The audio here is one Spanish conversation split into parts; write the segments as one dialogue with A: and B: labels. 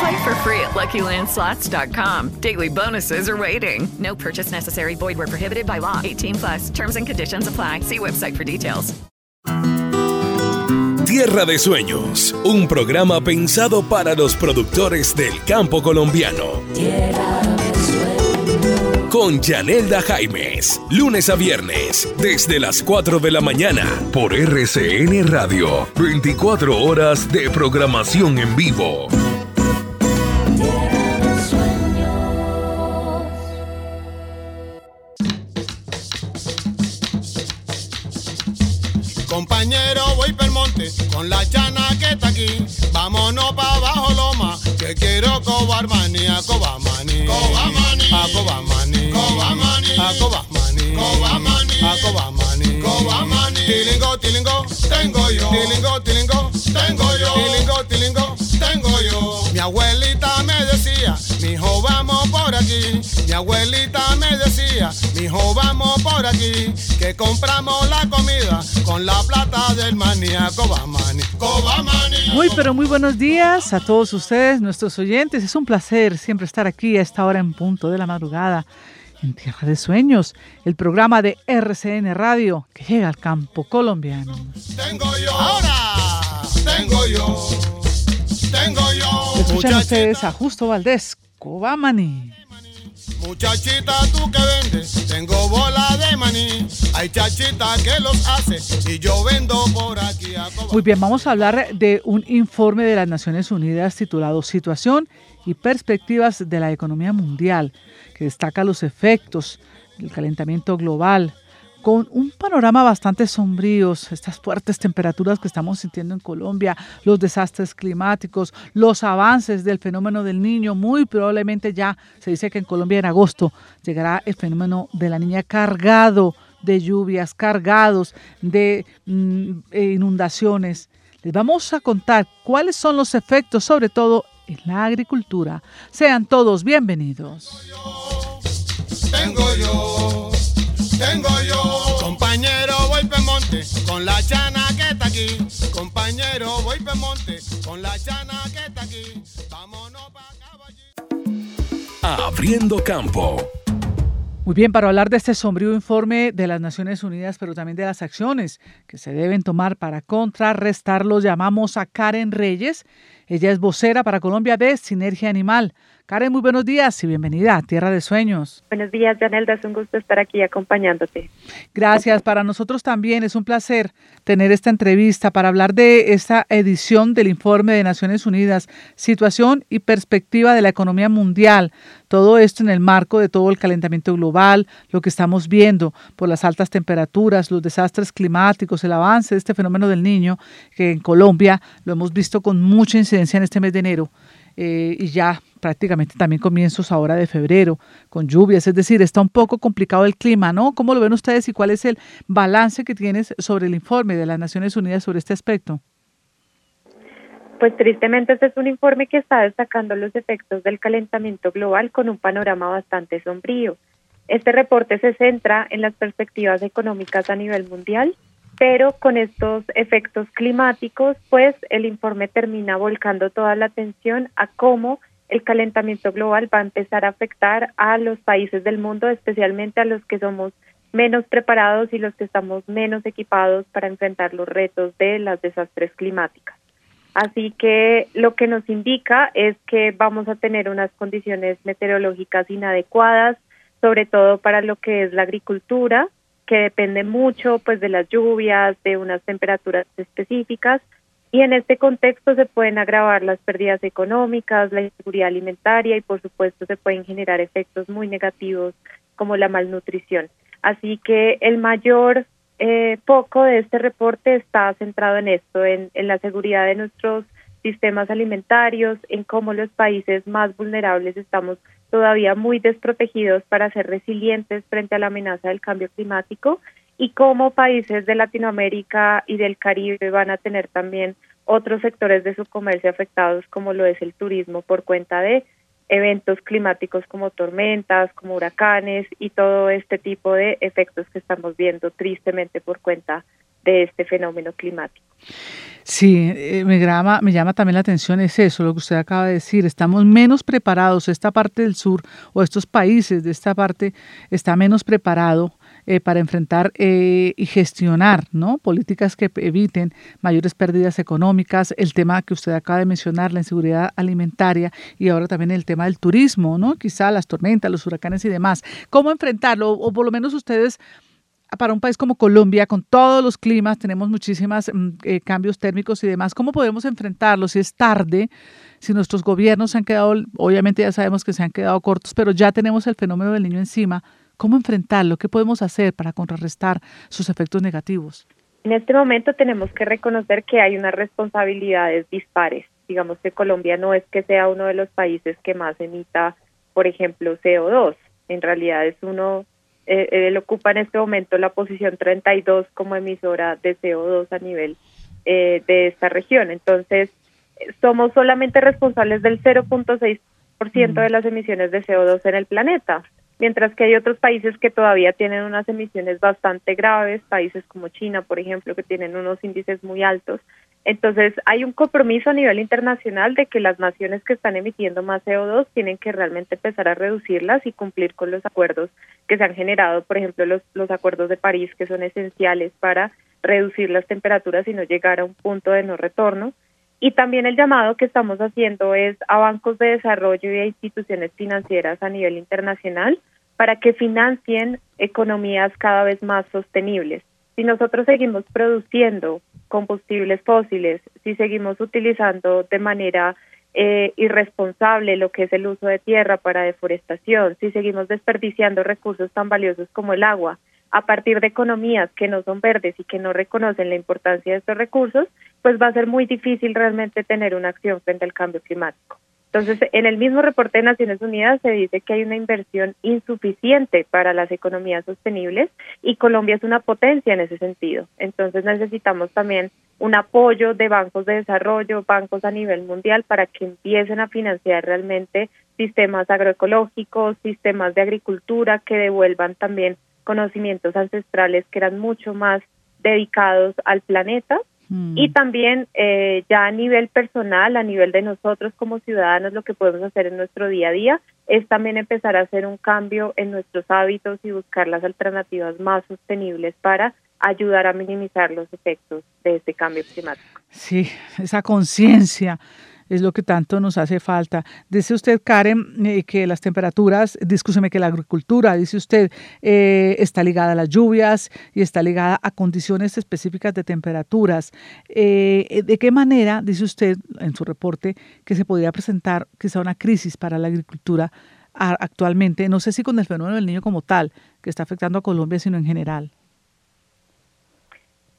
A: Play for free at LuckyLandSlots.com. Daily bonuses are waiting. No purchase necessary. Void were prohibited by law. 18 plus. Terms and conditions apply. See website for details.
B: Tierra de Sueños, un programa pensado para los productores del campo colombiano. Tierra con Janelda Jaimes, lunes a viernes, desde las 4 de la mañana, por RCN Radio, 24 horas de programación en vivo.
C: Con la chana que está aquí. Vámonos para abajo, loma, que quiero cobar manía, cobar manía. Cobar manía. Cobar manía. Cobamani, a Cobamani, Cobamani, a Cobamani, Cobamani. Tilingo, tilingo, tengo yo. Tilingo, tilingo, tengo yo. Tilingo, tilingo, tengo yo. Mi abuelita Mi abuelita me decía, mi hijo vamos por aquí. Que compramos la comida con la plata del manía Cobamani, Cobamani.
D: Muy pero muy buenos días a todos ustedes, nuestros oyentes. Es un placer siempre estar aquí a esta hora en punto de la madrugada en Tierra de Sueños, el programa de RCN Radio que llega al campo colombiano.
C: Tengo yo, ahora, tengo yo, tengo yo.
D: Escuchan ustedes a Justo Valdés, Cobamani.
C: Muchachita, tú que vendes, tengo bola de maní. Hay chachita que los hace y yo vendo por aquí a
D: Muy bien, vamos a hablar de un informe de las Naciones Unidas titulado Situación y Perspectivas de la Economía Mundial que destaca los efectos del calentamiento global, con un panorama bastante sombrío, estas fuertes temperaturas que estamos sintiendo en Colombia, los desastres climáticos, los avances del fenómeno del niño, muy probablemente ya se dice que en Colombia en agosto llegará el fenómeno de la niña cargado de lluvias, cargados de mm, inundaciones. Les vamos a contar cuáles son los efectos, sobre todo en la agricultura. Sean todos bienvenidos.
C: Tengo yo, tengo yo, monte con la chana que está aquí. Compañero voy pe monte con la chana que está aquí. Vámonos pa'
B: Abriendo campo.
D: Muy bien, para hablar de este sombrío informe de las Naciones Unidas, pero también de las acciones que se deben tomar para contrarrestarlos, llamamos a Karen Reyes. Ella es vocera para Colombia de Sinergia Animal. Karen, muy buenos días y bienvenida a Tierra de Sueños.
E: Buenos días, Janelda, es un gusto estar aquí acompañándote.
D: Gracias, para nosotros también es un placer tener esta entrevista para hablar de esta edición del informe de Naciones Unidas, Situación y Perspectiva de la Economía Mundial. Todo esto en el marco de todo el calentamiento global, lo que estamos viendo por las altas temperaturas, los desastres climáticos, el avance de este fenómeno del niño, que en Colombia lo hemos visto con mucha incidencia en este mes de enero. Eh, y ya prácticamente también comienzos ahora de febrero con lluvias, es decir, está un poco complicado el clima, ¿no? ¿Cómo lo ven ustedes y cuál es el balance que tienes sobre el informe de las Naciones Unidas sobre este aspecto?
E: Pues tristemente este es un informe que está destacando los efectos del calentamiento global con un panorama bastante sombrío. Este reporte se centra en las perspectivas económicas a nivel mundial pero con estos efectos climáticos, pues el informe termina volcando toda la atención a cómo el calentamiento global va a empezar a afectar a los países del mundo, especialmente a los que somos menos preparados y los que estamos menos equipados para enfrentar los retos de las desastres climáticas. Así que lo que nos indica es que vamos a tener unas condiciones meteorológicas inadecuadas, sobre todo para lo que es la agricultura, que depende mucho pues de las lluvias, de unas temperaturas específicas y en este contexto se pueden agravar las pérdidas económicas, la inseguridad alimentaria y por supuesto se pueden generar efectos muy negativos como la malnutrición. Así que el mayor eh, poco de este reporte está centrado en esto, en, en la seguridad de nuestros sistemas alimentarios, en cómo los países más vulnerables estamos todavía muy desprotegidos para ser resilientes frente a la amenaza del cambio climático y cómo países de Latinoamérica y del Caribe van a tener también otros sectores de su comercio afectados como lo es el turismo por cuenta de eventos climáticos como tormentas, como huracanes y todo este tipo de efectos que estamos viendo tristemente por cuenta de este fenómeno climático.
D: Sí, eh, me, llama, me llama también la atención es eso, lo que usted acaba de decir. Estamos menos preparados, esta parte del sur o estos países de esta parte está menos preparado eh, para enfrentar eh, y gestionar ¿no? políticas que eviten mayores pérdidas económicas, el tema que usted acaba de mencionar, la inseguridad alimentaria y ahora también el tema del turismo, ¿no? quizá las tormentas, los huracanes y demás. ¿Cómo enfrentarlo? O por lo menos ustedes para un país como Colombia, con todos los climas, tenemos muchísimos mm, eh, cambios térmicos y demás, ¿cómo podemos enfrentarlo si es tarde, si nuestros gobiernos se han quedado, obviamente ya sabemos que se han quedado cortos, pero ya tenemos el fenómeno del niño encima? ¿Cómo enfrentarlo? ¿Qué podemos hacer para contrarrestar sus efectos negativos?
E: En este momento tenemos que reconocer que hay unas responsabilidades dispares. Digamos que Colombia no es que sea uno de los países que más emita, por ejemplo, CO2. En realidad es uno eh, él ocupa en este momento la posición 32 como emisora de CO2 a nivel eh, de esta región. Entonces, somos solamente responsables del 0.6% de las emisiones de CO2 en el planeta, mientras que hay otros países que todavía tienen unas emisiones bastante graves, países como China, por ejemplo, que tienen unos índices muy altos. Entonces, hay un compromiso a nivel internacional de que las naciones que están emitiendo más CO2 tienen que realmente empezar a reducirlas y cumplir con los acuerdos que se han generado, por ejemplo, los, acuerdos de París, que son esenciales para reducir las temperaturas y no llegar a un punto de no retorno. Y también el llamado que estamos haciendo es a bancos de desarrollo y a instituciones financieras a nivel internacional para que financien economías cada vez más sostenibles. Si nosotros seguimos produciendo combustibles fósiles, si seguimos utilizando de manera eh, irresponsable lo que es el uso de tierra para deforestación, si seguimos desperdiciando recursos tan valiosos como el agua a partir de economías que no son verdes y que no reconocen la importancia de estos recursos, pues va a ser muy difícil realmente tener una acción frente al cambio climático. Entonces, en el mismo reporte de Naciones Unidas se dice que hay una inversión insuficiente para las economías sostenibles y Colombia es una potencia en ese sentido. Entonces, necesitamos también un apoyo de bancos de desarrollo, bancos a nivel mundial para que empiecen a financiar realmente sistemas agroecológicos, sistemas de agricultura que devuelvan también conocimientos ancestrales que eran mucho más dedicados al planeta Mm. Y también eh, ya a nivel personal, a nivel de nosotros como ciudadanos, lo que podemos hacer en nuestro día a día es también empezar a hacer un cambio en nuestros hábitos y buscar las alternativas más sostenibles para ayudar a minimizar los efectos de este cambio climático.
D: Sí, esa conciencia es lo que tanto nos hace falta. Dice usted, Karen, eh, que las temperaturas, discúlpeme que la agricultura, dice usted, eh, está ligada a las lluvias y está ligada a condiciones específicas de temperaturas. Eh, ¿De qué manera, dice usted en su reporte, que se podría presentar quizá una crisis para la agricultura actualmente? No sé si con el fenómeno del niño como tal, que está afectando a Colombia, sino en general.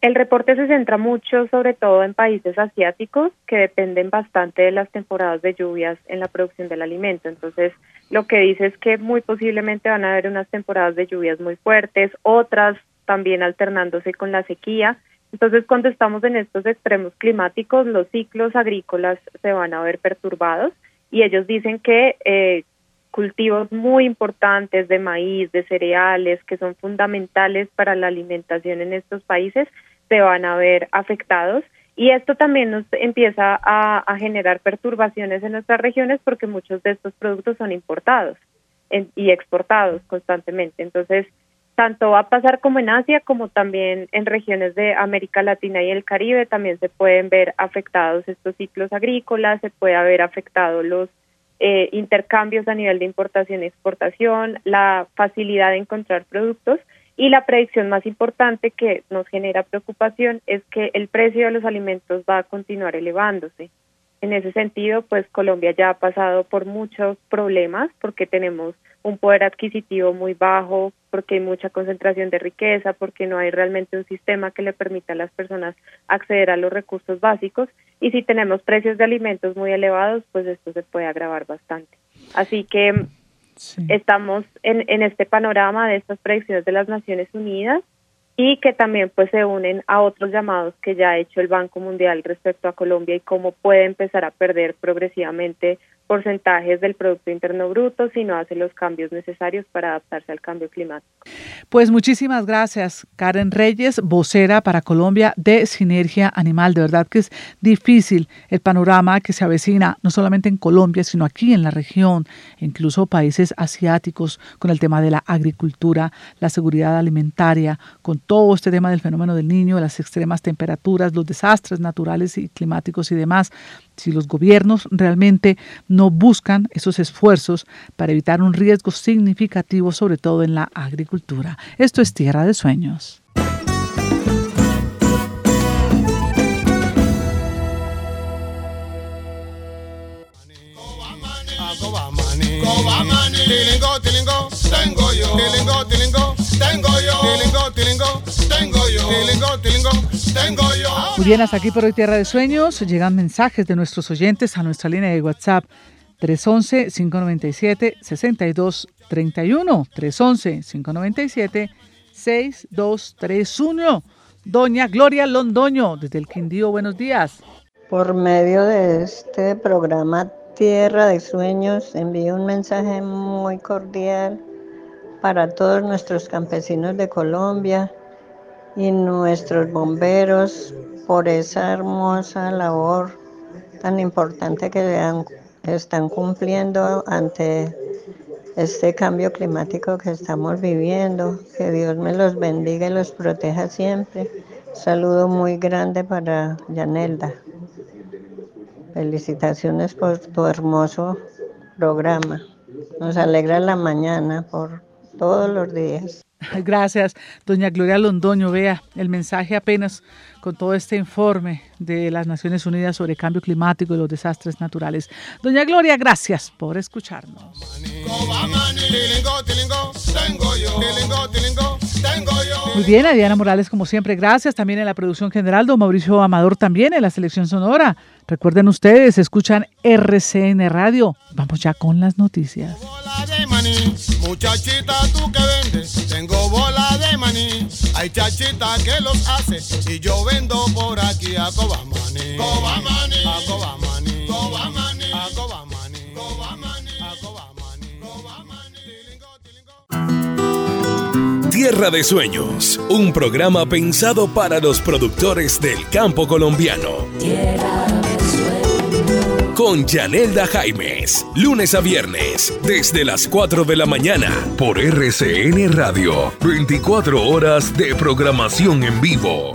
E: El reporte se centra mucho sobre todo en países asiáticos que dependen bastante de las temporadas de lluvias en la producción del alimento. Entonces, lo que dice es que muy posiblemente van a haber unas temporadas de lluvias muy fuertes, otras también alternándose con la sequía. Entonces, cuando estamos en estos extremos climáticos, los ciclos agrícolas se van a ver perturbados y ellos dicen que eh, cultivos muy importantes de maíz, de cereales, que son fundamentales para la alimentación en estos países, se van a ver afectados. Y esto también nos empieza a, generar perturbaciones en nuestras regiones porque muchos de estos productos son importados y exportados constantemente. Entonces, tanto va a pasar como en Asia como también en regiones de América Latina y el Caribe también se pueden ver afectados estos ciclos agrícolas, se puede haber afectado los eh, intercambios a nivel de importación y exportación, la facilidad de encontrar productos Y la predicción más importante que nos genera preocupación es que el precio de los alimentos va a continuar elevándose. En ese sentido, pues Colombia ya ha pasado por muchos problemas porque tenemos un poder adquisitivo muy bajo, porque hay mucha concentración de riqueza, porque no hay realmente un sistema que le permita a las personas acceder a los recursos básicos y si tenemos precios de alimentos muy elevados, pues esto se puede agravar bastante. Así que estamos en, en este panorama de estas predicciones de las Naciones Unidas y que también pues se unen a otros llamados que ya ha hecho el Banco Mundial respecto a Colombia y cómo puede empezar a perder progresivamente porcentajes del Producto Interno Bruto si no hace los cambios necesarios para adaptarse al cambio climático.
D: Pues muchísimas gracias, Karen Reyes, vocera para Colombia de Sinergia Animal. De verdad que es difícil el panorama que se avecina, no solamente en Colombia, sino aquí en la región, incluso países asiáticos, con el tema de la agricultura, la seguridad alimentaria, con todo este tema del fenómeno del niño, las extremas temperaturas, los desastres naturales y climáticos y demás si los gobiernos realmente buscan esos esfuerzos para evitar un riesgo significativo, sobre todo en la agricultura. Esto es Tierra de Sueños. Muy bien, hasta aquí por hoy Tierra de Sueños. Llegan mensajes de nuestros oyentes a nuestra línea de WhatsApp 311-597-6231. 311-597-6231. Doña Gloria Londoño, desde el Quindío, buenos días.
F: Por medio de este programa Tierra de Sueños, envío un mensaje muy cordial para todos nuestros campesinos de Colombia y nuestros bomberos por esa hermosa labor tan importante que están cumpliendo ante este cambio climático que estamos viviendo. Que Dios me los bendiga y los proteja siempre. Saludo muy grande para Yanelda. Felicitaciones por tu hermoso programa. Nos alegra la mañana por todos los días.
D: Gracias, doña Gloria Londoño. Vea el mensaje apenas con todo este informe de las Naciones Unidas sobre cambio climático y los desastres naturales. Doña Gloria, gracias por escucharnos. Muy bien, a Diana Morales, como siempre, gracias. También en la producción general, don Mauricio Amador también en la selección sonora. Recuerden ustedes, escuchan RCN Radio. Vamos ya con las noticias.
C: Muchachita, tú que vendes, tengo bola de maní. Hay chachita que los hace y yo vendo por aquí a Cobamaní. Cobamaní, a Cobamaní, Cobamaní, a Cobamaní, Cobamaní, a
B: Cobamaní. Tierra de Sueños, un programa pensado para los productores del campo colombiano. Tierra de Sueños. Con Janelda Jaimes, lunes a viernes, desde las 4 de la mañana, por RCN Radio, 24 horas de programación en vivo.